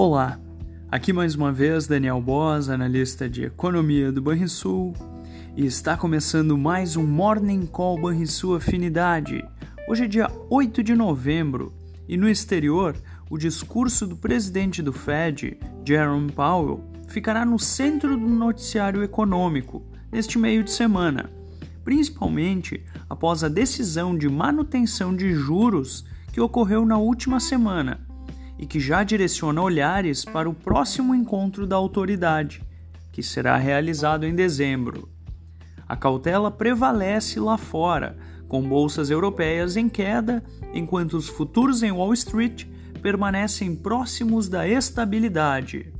Olá, aqui mais uma vez Daniel Boas, analista de economia do Banrisul, e está começando mais um Morning Call Banrisul Afinidade. Hoje é dia 8 de novembro e no exterior, o discurso do presidente do Fed, Jerome Powell, ficará no centro do noticiário econômico neste meio de semana, principalmente após a decisão de manutenção de juros que ocorreu na última semana e que já direciona olhares para o próximo encontro da autoridade, que será realizado em dezembro. A cautela prevalece lá fora, com bolsas europeias em queda, enquanto os futuros em Wall Street permanecem próximos da estabilidade.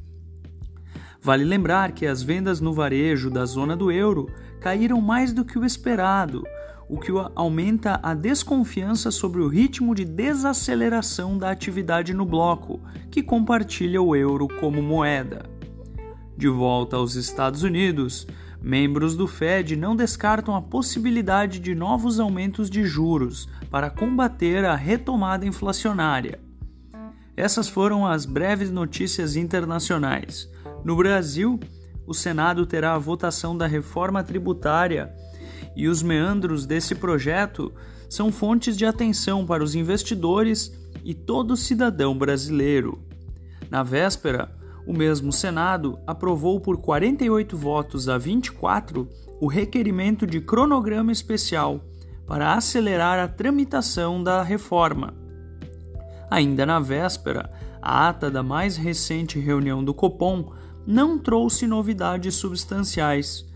Vale lembrar que as vendas no varejo da zona do euro caíram mais do que o esperado, o que aumenta a desconfiança sobre o ritmo de desaceleração da atividade no bloco, que compartilha o euro como moeda. De volta aos Estados Unidos, membros do Fed não descartam a possibilidade de novos aumentos de juros para combater a retomada inflacionária. Essas foram as breves notícias internacionais. No Brasil, o Senado terá a votação da reforma tributária e os meandros desse projeto são fontes de atenção para os investidores e todo cidadão brasileiro. Na véspera, o mesmo Senado aprovou por 48 votos a 24 o requerimento de cronograma especial para acelerar a tramitação da reforma. Ainda na véspera, a ata da mais recente reunião do Copom não trouxe novidades substanciais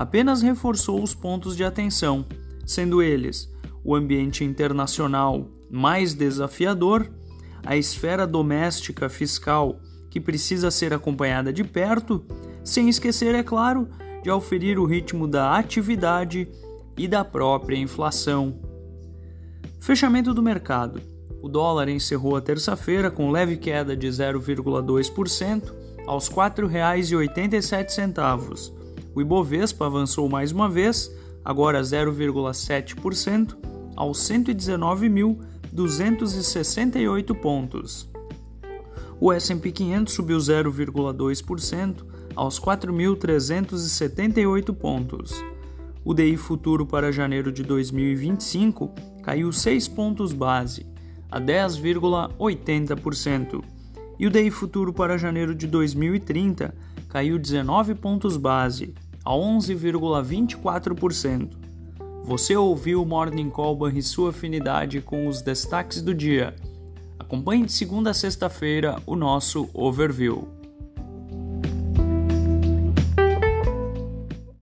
apenas reforçou os pontos de atenção, sendo eles o ambiente internacional mais desafiador, a esfera doméstica fiscal que precisa ser acompanhada de perto, sem esquecer, é claro, de auferir o ritmo da atividade e da própria inflação. Fechamento do mercado. O dólar encerrou a terça-feira com leve queda de 0,2% aos R$ 4,87 o Ibovespa avançou mais uma vez, agora 0,7%, aos 119.268 pontos. O S&P 500 subiu 0,2% aos 4.378 pontos. O DI futuro para janeiro de 2025 caiu 6 pontos base, a 10,80%. E o DI futuro para janeiro de 2030 caiu 19 pontos base, a 11,24%. Você ouviu o Morning Call e sua afinidade com os destaques do dia. Acompanhe de segunda a sexta-feira o nosso overview.